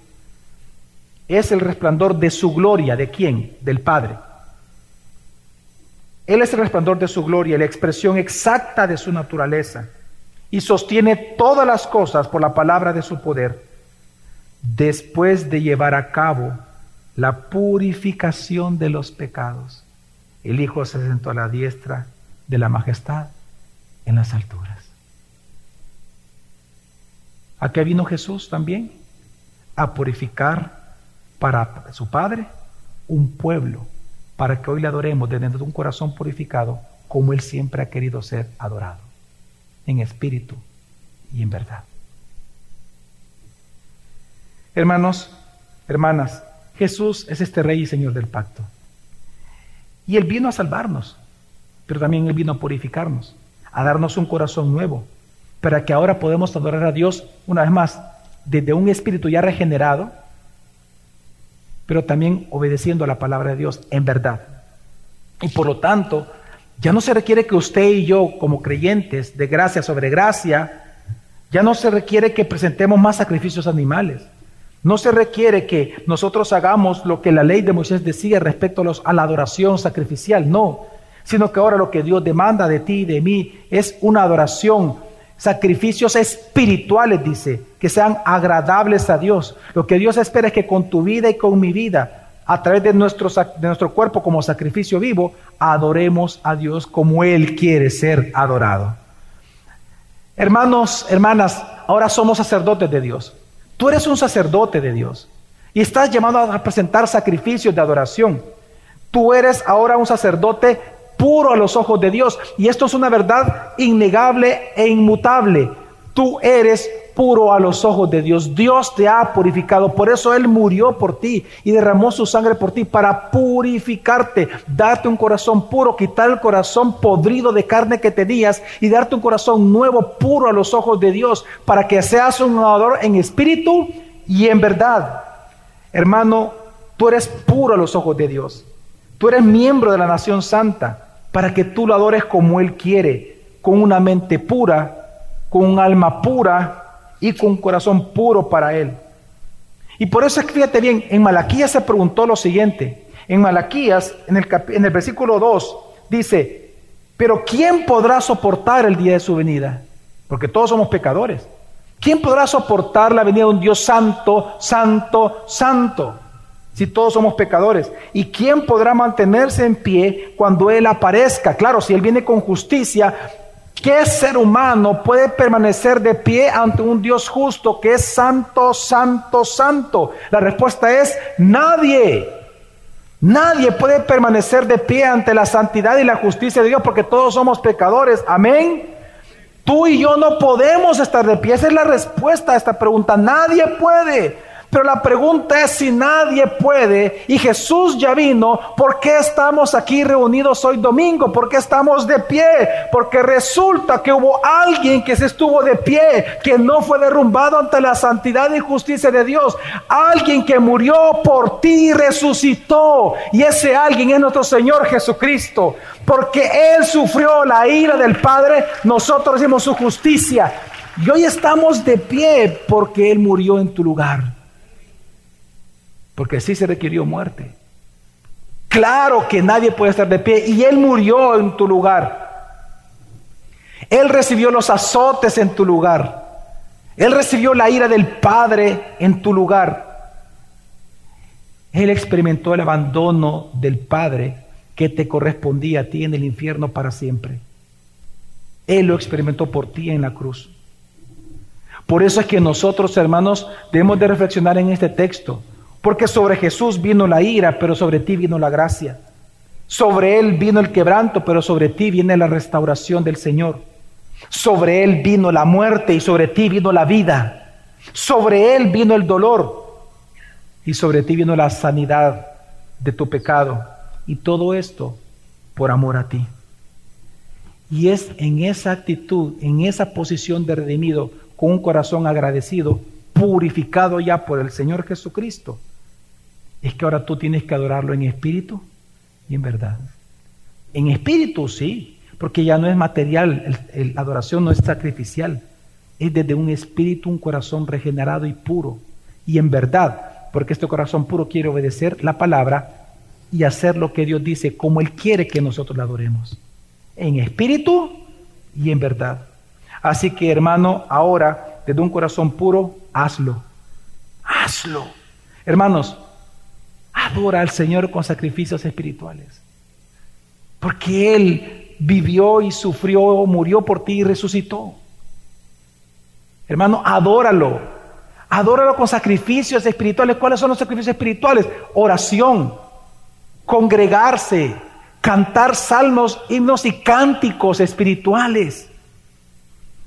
Es el resplandor de su gloria. ¿De quién? Del Padre. Él es el resplandor de su gloria, la expresión exacta de su naturaleza, y sostiene todas las cosas por la palabra de su poder, después de llevar a cabo la purificación de los pecados. El Hijo se sentó a la diestra de la majestad en las alturas. ¿A qué vino Jesús también? A purificar para su Padre un pueblo para que hoy le adoremos desde un corazón purificado como Él siempre ha querido ser adorado, en espíritu y en verdad. Hermanos, hermanas, Jesús es este Rey y Señor del pacto. Y Él vino a salvarnos, pero también Él vino a purificarnos, a darnos un corazón nuevo, para que ahora podamos adorar a Dios una vez más desde un espíritu ya regenerado, pero también obedeciendo a la palabra de Dios en verdad. Y por lo tanto, ya no se requiere que usted y yo, como creyentes de gracia sobre gracia, ya no se requiere que presentemos más sacrificios animales. No se requiere que nosotros hagamos lo que la ley de Moisés decía respecto a, a la adoración sacrificial, no, sino que ahora lo que Dios demanda de ti y de mí es una adoración sacrificios espirituales, dice, que sean agradables a Dios. Lo que Dios espera es que con tu vida y con mi vida, a través de nuestro, de nuestro cuerpo como sacrificio vivo, adoremos a Dios como Él quiere ser adorado. Hermanos, hermanas, ahora somos sacerdotes de Dios. Tú eres un sacerdote de Dios y estás llamado a presentar sacrificios de adoración. Tú eres ahora un sacerdote puro a los ojos de Dios. Y esto es una verdad innegable e inmutable. Tú eres puro a los ojos de Dios. Dios te ha purificado. Por eso Él murió por ti y derramó su sangre por ti para purificarte, darte un corazón puro, quitar el corazón podrido de carne que tenías y darte un corazón nuevo, puro a los ojos de Dios, para que seas un adorador en espíritu y en verdad. Hermano, tú eres puro a los ojos de Dios. Tú eres miembro de la nación santa para que tú lo adores como Él quiere, con una mente pura, con un alma pura y con un corazón puro para Él. Y por eso fíjate bien, en Malaquías se preguntó lo siguiente. En Malaquías, en el, en el versículo 2, dice, pero ¿quién podrá soportar el día de su venida? Porque todos somos pecadores. ¿Quién podrá soportar la venida de un Dios santo, santo, santo? Si todos somos pecadores? ¿Y quién podrá mantenerse en pie cuando Él aparezca? Claro, si Él viene con justicia, ¿qué ser humano puede permanecer de pie ante un Dios justo que es santo, santo, santo? La respuesta es nadie. Nadie puede permanecer de pie ante la santidad y la justicia de Dios porque todos somos pecadores. Amén. Tú y yo no podemos estar de pie. Esa es la respuesta a esta pregunta. Nadie puede. Pero la pregunta es si nadie puede y Jesús ya vino, ¿por qué estamos aquí reunidos hoy domingo? ¿Por qué estamos de pie? Porque resulta que hubo alguien que se estuvo de pie, que no fue derrumbado ante la santidad y justicia de Dios. Alguien que murió por ti y resucitó. Y ese alguien es nuestro Señor Jesucristo. Porque Él sufrió la ira del Padre, nosotros hicimos su justicia. Y hoy estamos de pie porque Él murió en tu lugar porque sí se requirió muerte. Claro que nadie puede estar de pie y Él murió en tu lugar. Él recibió los azotes en tu lugar. Él recibió la ira del Padre en tu lugar. Él experimentó el abandono del Padre que te correspondía a ti en el infierno para siempre. Él lo experimentó por ti en la cruz. Por eso es que nosotros, hermanos, debemos de reflexionar en este texto. Porque sobre Jesús vino la ira, pero sobre ti vino la gracia. Sobre Él vino el quebranto, pero sobre ti viene la restauración del Señor. Sobre Él vino la muerte y sobre ti vino la vida. Sobre Él vino el dolor y sobre ti vino la sanidad de tu pecado. Y todo esto por amor a ti. Y es en esa actitud, en esa posición de redimido, con un corazón agradecido, purificado ya por el Señor Jesucristo, es que ahora tú tienes que adorarlo en espíritu y en verdad. En espíritu sí, porque ya no es material, la adoración no es sacrificial, es desde un espíritu, un corazón regenerado y puro. Y en verdad, porque este corazón puro quiere obedecer la palabra y hacer lo que Dios dice, como Él quiere que nosotros la adoremos. En espíritu y en verdad. Así que hermano, ahora, desde un corazón puro, hazlo. Hazlo. Hermanos, Adora al Señor con sacrificios espirituales. Porque Él vivió y sufrió, murió por ti y resucitó. Hermano, adóralo. Adóralo con sacrificios espirituales. ¿Cuáles son los sacrificios espirituales? Oración, congregarse, cantar salmos, himnos y cánticos espirituales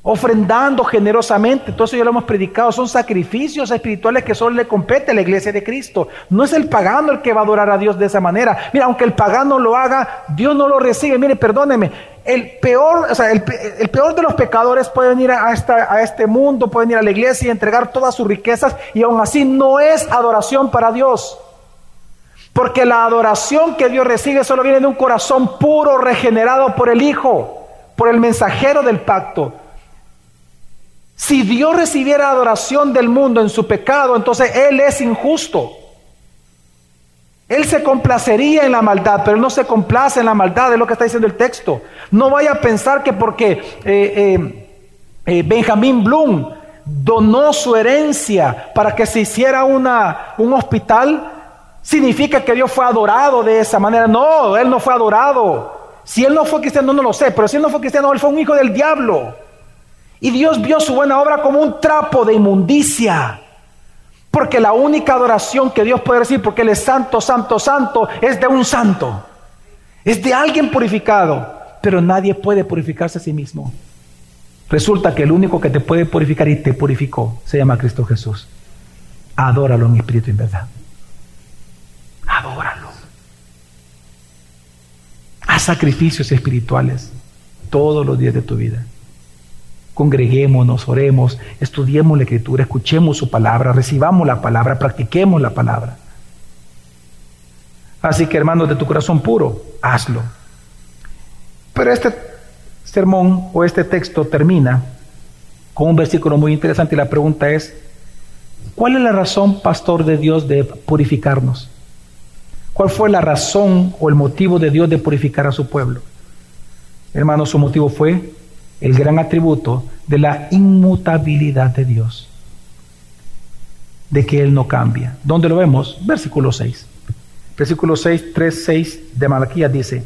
ofrendando generosamente, todo eso ya lo hemos predicado, son sacrificios espirituales que solo le compete a la iglesia de Cristo. No es el pagano el que va a adorar a Dios de esa manera. Mira, aunque el pagano lo haga, Dios no lo recibe. Mire, perdóneme, el peor, o sea, el, peor de los pecadores puede venir a este mundo, puede venir a la iglesia y entregar todas sus riquezas y aún así no es adoración para Dios. Porque la adoración que Dios recibe solo viene de un corazón puro, regenerado por el Hijo, por el mensajero del pacto. Si Dios recibiera adoración del mundo en su pecado, entonces Él es injusto. Él se complacería en la maldad, pero no se complace en la maldad, es lo que está diciendo el texto. No vaya a pensar que porque eh, eh, eh, Benjamín Bloom donó su herencia para que se hiciera una, un hospital, significa que Dios fue adorado de esa manera. No, él no fue adorado. Si él no fue cristiano, no lo sé, pero si él no fue cristiano, él fue un hijo del diablo. Y Dios vio su buena obra como un trapo de inmundicia. Porque la única adoración que Dios puede decir, porque Él es santo, santo, santo, es de un santo. Es de alguien purificado. Pero nadie puede purificarse a sí mismo. Resulta que el único que te puede purificar y te purificó se llama Cristo Jesús. Adóralo en espíritu y en verdad. Adóralo. Haz sacrificios espirituales todos los días de tu vida congreguémonos, oremos, estudiemos la escritura, escuchemos su palabra, recibamos la palabra, practiquemos la palabra. Así que hermanos de tu corazón puro, hazlo. Pero este sermón o este texto termina con un versículo muy interesante y la pregunta es, ¿cuál es la razón, pastor de Dios, de purificarnos? ¿Cuál fue la razón o el motivo de Dios de purificar a su pueblo? Hermanos, su motivo fue el gran atributo de la inmutabilidad de Dios, de que Él no cambia. ¿Dónde lo vemos? Versículo 6. Versículo 6, 3, 6 de Malaquías dice,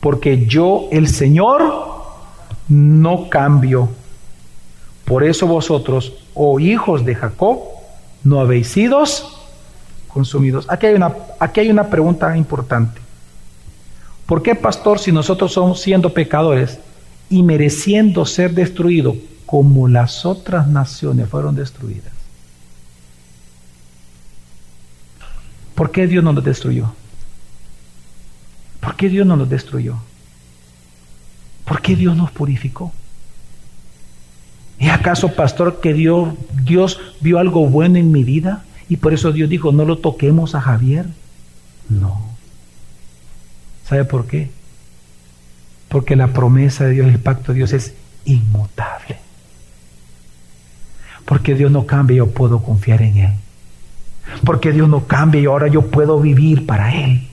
porque yo, el Señor, no cambio. Por eso vosotros, oh hijos de Jacob, no habéis sido consumidos. Aquí hay una, aquí hay una pregunta importante. ¿Por qué, pastor, si nosotros somos siendo pecadores, y mereciendo ser destruido como las otras naciones fueron destruidas. ¿Por qué Dios no nos destruyó? ¿Por qué Dios no nos destruyó? ¿Por qué Dios nos purificó? ¿Es acaso, pastor, que Dios, Dios vio algo bueno en mi vida y por eso Dios dijo, no lo toquemos a Javier? No. ¿Sabe por qué? Porque la promesa de Dios, el pacto de Dios es inmutable. Porque Dios no cambia yo puedo confiar en Él. Porque Dios no cambia y ahora yo puedo vivir para Él.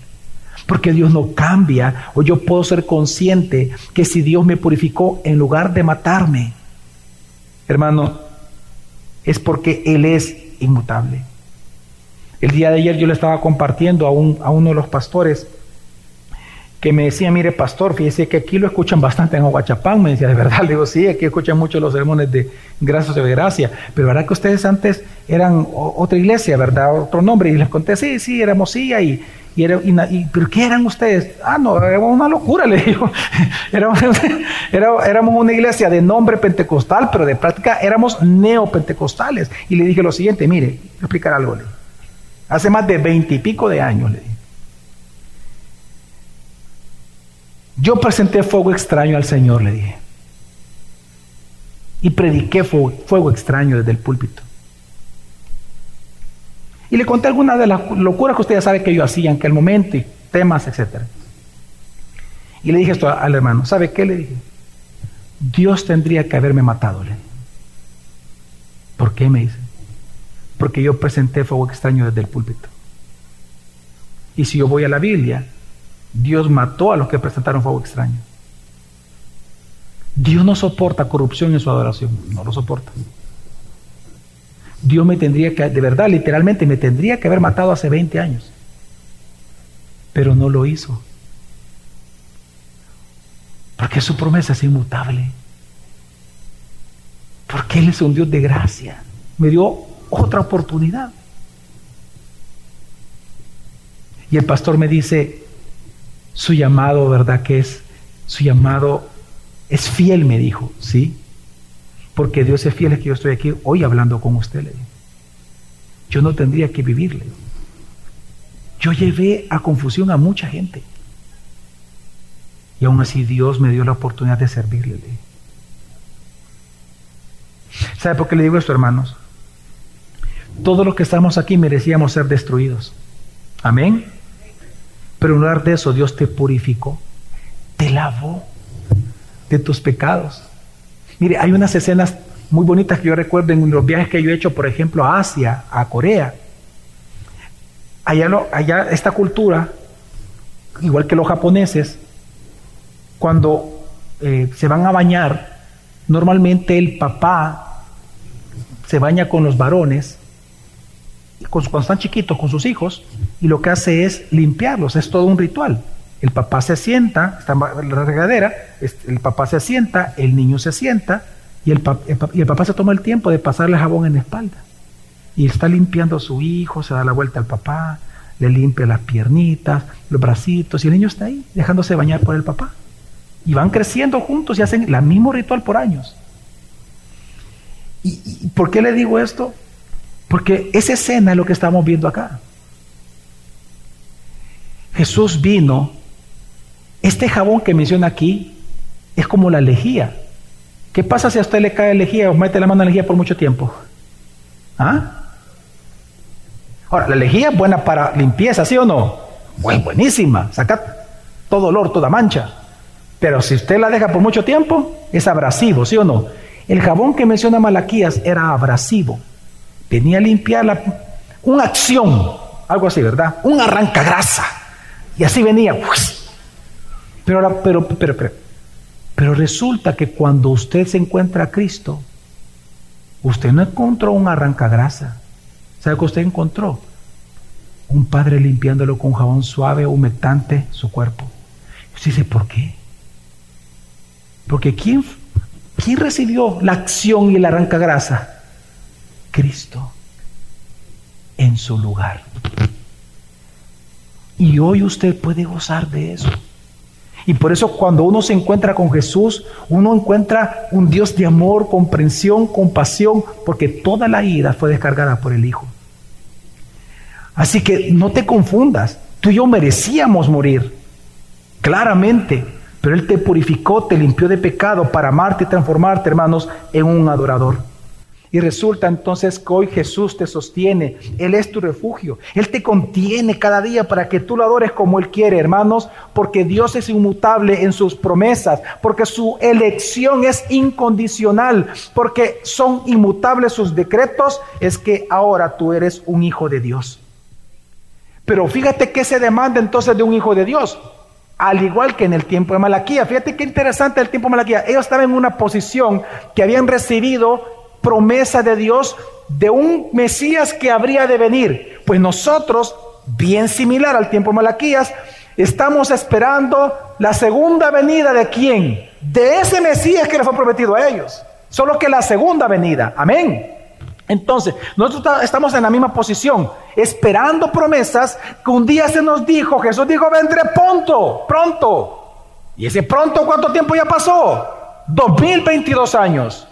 Porque Dios no cambia o yo puedo ser consciente que si Dios me purificó en lugar de matarme, hermano, es porque Él es inmutable. El día de ayer yo le estaba compartiendo a, un, a uno de los pastores que me decía, mire pastor, fíjese que aquí lo escuchan bastante en Aguachapán, me decía, de verdad, le digo, sí, aquí escuchan mucho los sermones de gracias de gracia, pero verdad que ustedes antes eran otra iglesia, ¿verdad? Otro nombre, y les conté, sí, sí, éramos sí, y, y, era, y, ¿pero qué eran ustedes? Ah, no, era una locura, le digo, éramos, éramos una iglesia de nombre pentecostal, pero de práctica éramos neopentecostales, y le dije lo siguiente, mire, voy a explicar algo, le hace más de veintipico de años, le dije, Yo presenté fuego extraño al Señor, le dije. Y prediqué fuego, extraño desde el púlpito. Y le conté algunas de las locuras que ustedes saben que yo hacía en aquel momento y temas, etc. Y le dije esto al hermano, ¿sabe qué le dije? Dios tendría que haberme matado. Le ¿Por qué me dice? Porque yo presenté fuego extraño desde el púlpito. Y si yo voy a la Biblia, Dios mató a los que presentaron fuego extraño. Dios no soporta corrupción en su adoración, no lo soporta. Dios me tendría que, de verdad, literalmente, me tendría que haber matado hace 20 años. Pero no lo hizo. Porque su promesa es inmutable. Porque Él es un Dios de gracia. Me dio otra oportunidad. Y el pastor me dice, su llamado, ¿verdad? Que es, su llamado es fiel, me dijo, ¿sí? Porque Dios es fiel, es que yo estoy aquí hoy hablando con usted, Yo no tendría que vivirle. Yo llevé a confusión a mucha gente. Y aún así Dios me dio la oportunidad de servirle. ¿Sabe por qué le digo esto, hermanos? Todos los que estamos aquí merecíamos ser destruidos. Amén. Pero en lugar de eso, Dios te purificó, te lavó de tus pecados. Mire, hay unas escenas muy bonitas que yo recuerdo en los viajes que yo he hecho, por ejemplo, a Asia, a Corea. Allá, allá esta cultura, igual que los japoneses, cuando eh, se van a bañar, normalmente el papá se baña con los varones cuando están chiquitos con sus hijos y lo que hace es limpiarlos, es todo un ritual. El papá se sienta, está en la regadera, el papá se sienta, el niño se sienta y el, y el papá se toma el tiempo de pasarle jabón en la espalda. Y está limpiando a su hijo, se da la vuelta al papá, le limpia las piernitas, los bracitos, y el niño está ahí, dejándose bañar por el papá. Y van creciendo juntos y hacen el mismo ritual por años. ¿Y, por qué le digo esto? Porque esa escena es lo que estamos viendo acá. Jesús vino, este jabón que menciona aquí es como la lejía. ¿Qué pasa si a usted le cae lejía o mete la mano en la lejía por mucho tiempo? ¿Ah? Ahora, la lejía es buena para limpieza, ¿sí o no? Pues buenísima, saca todo olor, toda mancha. Pero si usted la deja por mucho tiempo, es abrasivo, ¿sí o no? El jabón que menciona Malaquías era abrasivo. Venía a limpiar la, una acción, algo así, ¿verdad? Un arrancagrasa. Y así venía. Pero, pero, pero, pero, pero resulta que cuando usted se encuentra a Cristo, usted no encontró un arrancagrasa. ¿Sabe qué usted encontró? Un padre limpiándolo con jabón suave, humectante, su cuerpo. Usted dice, ¿por qué? Porque ¿quién, ¿quién recibió la acción y el arrancagrasa? Cristo en su lugar. Y hoy usted puede gozar de eso. Y por eso cuando uno se encuentra con Jesús, uno encuentra un Dios de amor, comprensión, compasión, porque toda la ira fue descargada por el Hijo. Así que no te confundas, tú y yo merecíamos morir, claramente, pero Él te purificó, te limpió de pecado para amarte y transformarte, hermanos, en un adorador. Y resulta entonces que hoy Jesús te sostiene, Él es tu refugio, Él te contiene cada día para que tú lo adores como Él quiere, hermanos, porque Dios es inmutable en sus promesas, porque su elección es incondicional, porque son inmutables sus decretos, es que ahora tú eres un hijo de Dios. Pero fíjate qué se demanda entonces de un hijo de Dios, al igual que en el tiempo de Malaquía. Fíjate qué interesante el tiempo de Malaquía. Ellos estaban en una posición que habían recibido promesa de Dios de un Mesías que habría de venir. Pues nosotros, bien similar al tiempo de Malaquías, estamos esperando la segunda venida de quién? De ese Mesías que le fue prometido a ellos. Solo que la segunda venida. Amén. Entonces, nosotros estamos en la misma posición, esperando promesas que un día se nos dijo, Jesús dijo, vendré pronto, pronto. ¿Y ese pronto cuánto tiempo ya pasó? 2022 años.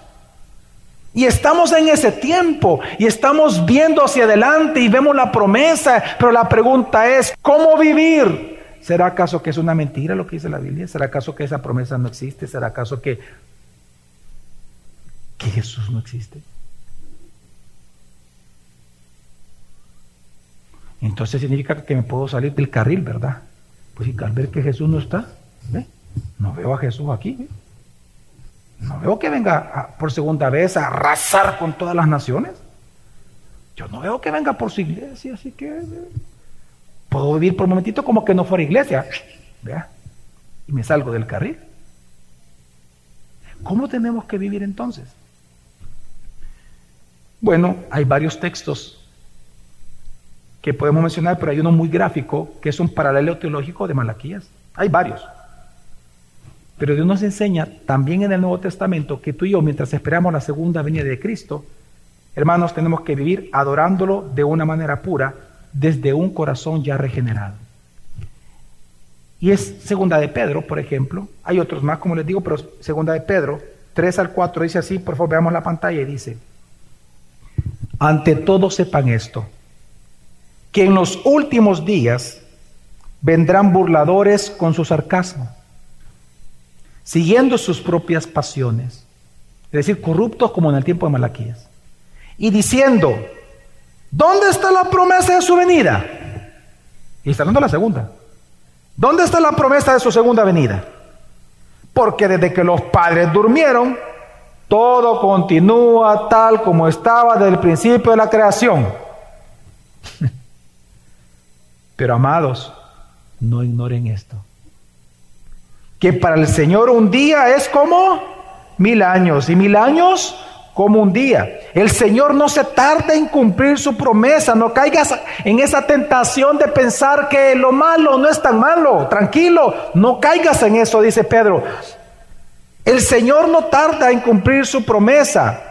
Y estamos en ese tiempo y estamos viendo hacia adelante y vemos la promesa, pero la pregunta es, ¿cómo vivir? ¿Será acaso que es una mentira lo que dice la Biblia? ¿Será acaso que esa promesa no existe? ¿Será acaso que, que Jesús no existe? Entonces significa que me puedo salir del carril, ¿verdad? Pues al ver que Jesús no está, no veo a Jesús aquí. No veo que venga por segunda vez a arrasar con todas las naciones. Yo no veo que venga por su iglesia, así que puedo vivir por un momentito como que no fuera iglesia. Vea, y me salgo del carril. ¿Cómo tenemos que vivir entonces? Bueno, hay varios textos que podemos mencionar, pero hay uno muy gráfico que es un paralelo teológico de Malaquías. Hay varios. Pero Dios nos enseña también en el Nuevo Testamento que tú y yo, mientras esperamos la segunda venida de Cristo, hermanos, tenemos que vivir adorándolo de una manera pura, desde un corazón ya regenerado. Y es segunda de Pedro, por ejemplo. Hay otros más, como les digo, pero segunda de Pedro, 3 al 4, dice así, por favor veamos la pantalla y dice, ante todo sepan esto, que en los últimos días vendrán burladores con su sarcasmo siguiendo sus propias pasiones, es decir, corruptos como en el tiempo de Malaquías, y diciendo, ¿dónde está la promesa de su venida? Y está hablando la segunda. ¿Dónde está la promesa de su segunda venida? Porque desde que los padres durmieron, todo continúa tal como estaba desde el principio de la creación. Pero amados, no ignoren esto que para el Señor un día es como mil años y mil años como un día. El Señor no se tarda en cumplir su promesa. No caigas en esa tentación de pensar que lo malo no es tan malo. Tranquilo, no caigas en eso, dice Pedro. El Señor no tarda en cumplir su promesa.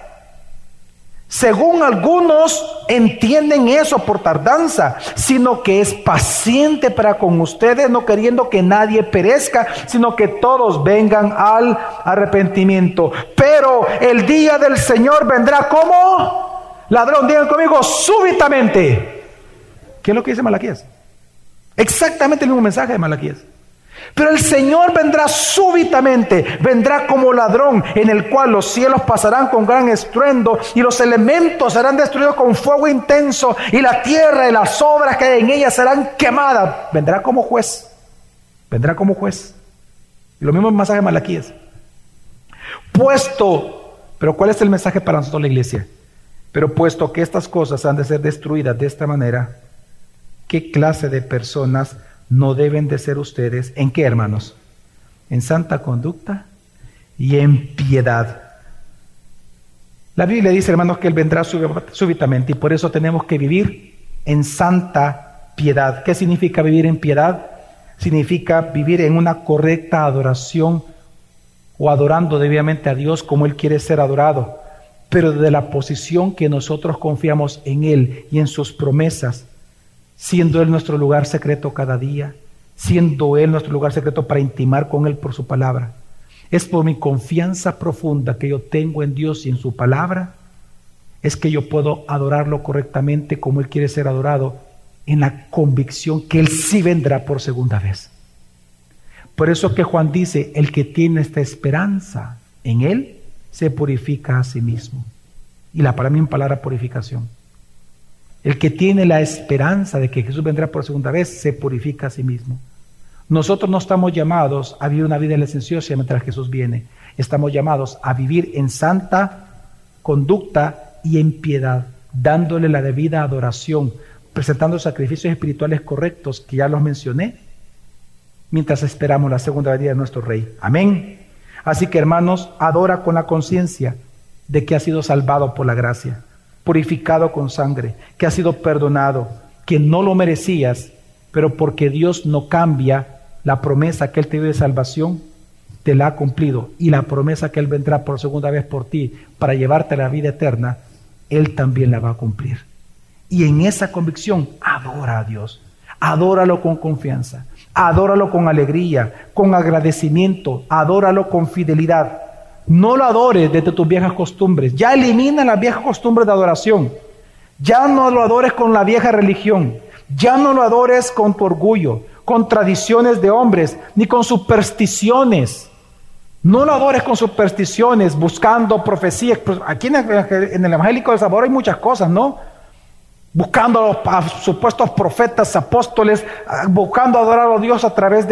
Según algunos entienden eso por tardanza, sino que es paciente para con ustedes, no queriendo que nadie perezca, sino que todos vengan al arrepentimiento. Pero el día del Señor vendrá como ladrón, digan conmigo, súbitamente. ¿Qué es lo que dice Malaquías? Exactamente el mismo mensaje de Malaquías. Pero el Señor vendrá súbitamente, vendrá como ladrón, en el cual los cielos pasarán con gran estruendo y los elementos serán destruidos con fuego intenso y la tierra y las obras que hay en ella serán quemadas. Vendrá como juez, vendrá como juez. Y lo mismo el mensaje de Malaquías. Puesto, pero ¿cuál es el mensaje para nosotros la iglesia? Pero puesto que estas cosas han de ser destruidas de esta manera, ¿qué clase de personas no deben de ser ustedes, ¿en qué hermanos? En santa conducta y en piedad. La Biblia dice, hermanos, que Él vendrá súbitamente y por eso tenemos que vivir en santa piedad. ¿Qué significa vivir en piedad? Significa vivir en una correcta adoración o adorando debidamente a Dios como Él quiere ser adorado, pero de la posición que nosotros confiamos en Él y en sus promesas siendo Él nuestro lugar secreto cada día, siendo Él nuestro lugar secreto para intimar con Él por su palabra. Es por mi confianza profunda que yo tengo en Dios y en su palabra, es que yo puedo adorarlo correctamente como Él quiere ser adorado, en la convicción que Él sí vendrá por segunda vez. Por eso que Juan dice, el que tiene esta esperanza en Él, se purifica a sí mismo. Y la para mí en palabra purificación. El que tiene la esperanza de que Jesús vendrá por segunda vez se purifica a sí mismo. Nosotros no estamos llamados a vivir una vida licenciosa mientras Jesús viene. Estamos llamados a vivir en santa conducta y en piedad, dándole la debida adoración, presentando sacrificios espirituales correctos que ya los mencioné, mientras esperamos la segunda venida de nuestro Rey. Amén. Así que hermanos, adora con la conciencia de que ha sido salvado por la gracia purificado con sangre, que ha sido perdonado, que no lo merecías, pero porque Dios no cambia la promesa que Él te dio de salvación, te la ha cumplido. Y la promesa que Él vendrá por segunda vez por ti para llevarte a la vida eterna, Él también la va a cumplir. Y en esa convicción, adora a Dios. Adóralo con confianza. Adóralo con alegría, con agradecimiento. Adóralo con fidelidad. No lo adores desde tus viejas costumbres. Ya elimina las viejas costumbres de adoración. Ya no lo adores con la vieja religión. Ya no lo adores con tu orgullo, con tradiciones de hombres, ni con supersticiones. No lo adores con supersticiones, buscando profecías. Pues, aquí en el, Evangélico del Sabor hay muchas cosas, ¿no? Buscando a los supuestos profetas, apóstoles, ah, buscando adorar a Dios a través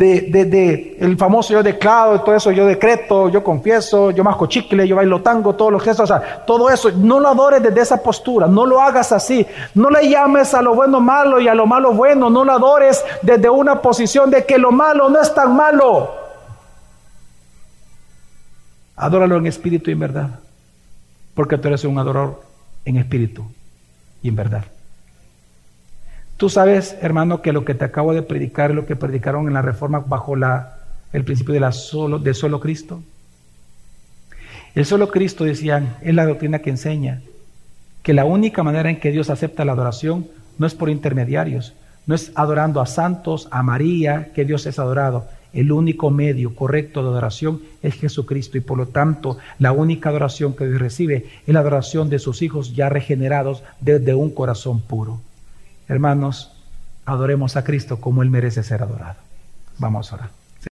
de de, el famoso yo declaro, todo eso, yo decreto, yo confieso, yo masco chicle, yo bailo tango, todos los gestos, o sea, todo eso, no lo adores desde esa postura, no lo hagas así, no le llames a lo bueno malo y a lo malo bueno, no lo adores desde una posición de que lo malo no es tan malo. Adóralo en espíritu y en verdad, porque tú eres un adorador en espíritu y en verdad. Tú sabes, hermano, que lo que te acabo de predicar es lo que predicaron en la reforma bajo el principio de, la solo, de solo Cristo. El solo Cristo, decían, es la doctrina que enseña que la única manera en que Dios acepta la adoración no es por intermediarios, no es adorando a santos, a María, que Dios es adorado. El único medio correcto de adoración es Jesucristo y por lo tanto la única adoración que Dios recibe es la adoración de sus hijos ya regenerados desde un corazón puro. Hermanos, adoremos a Cristo como Él merece ser adorado. Vamos a orar.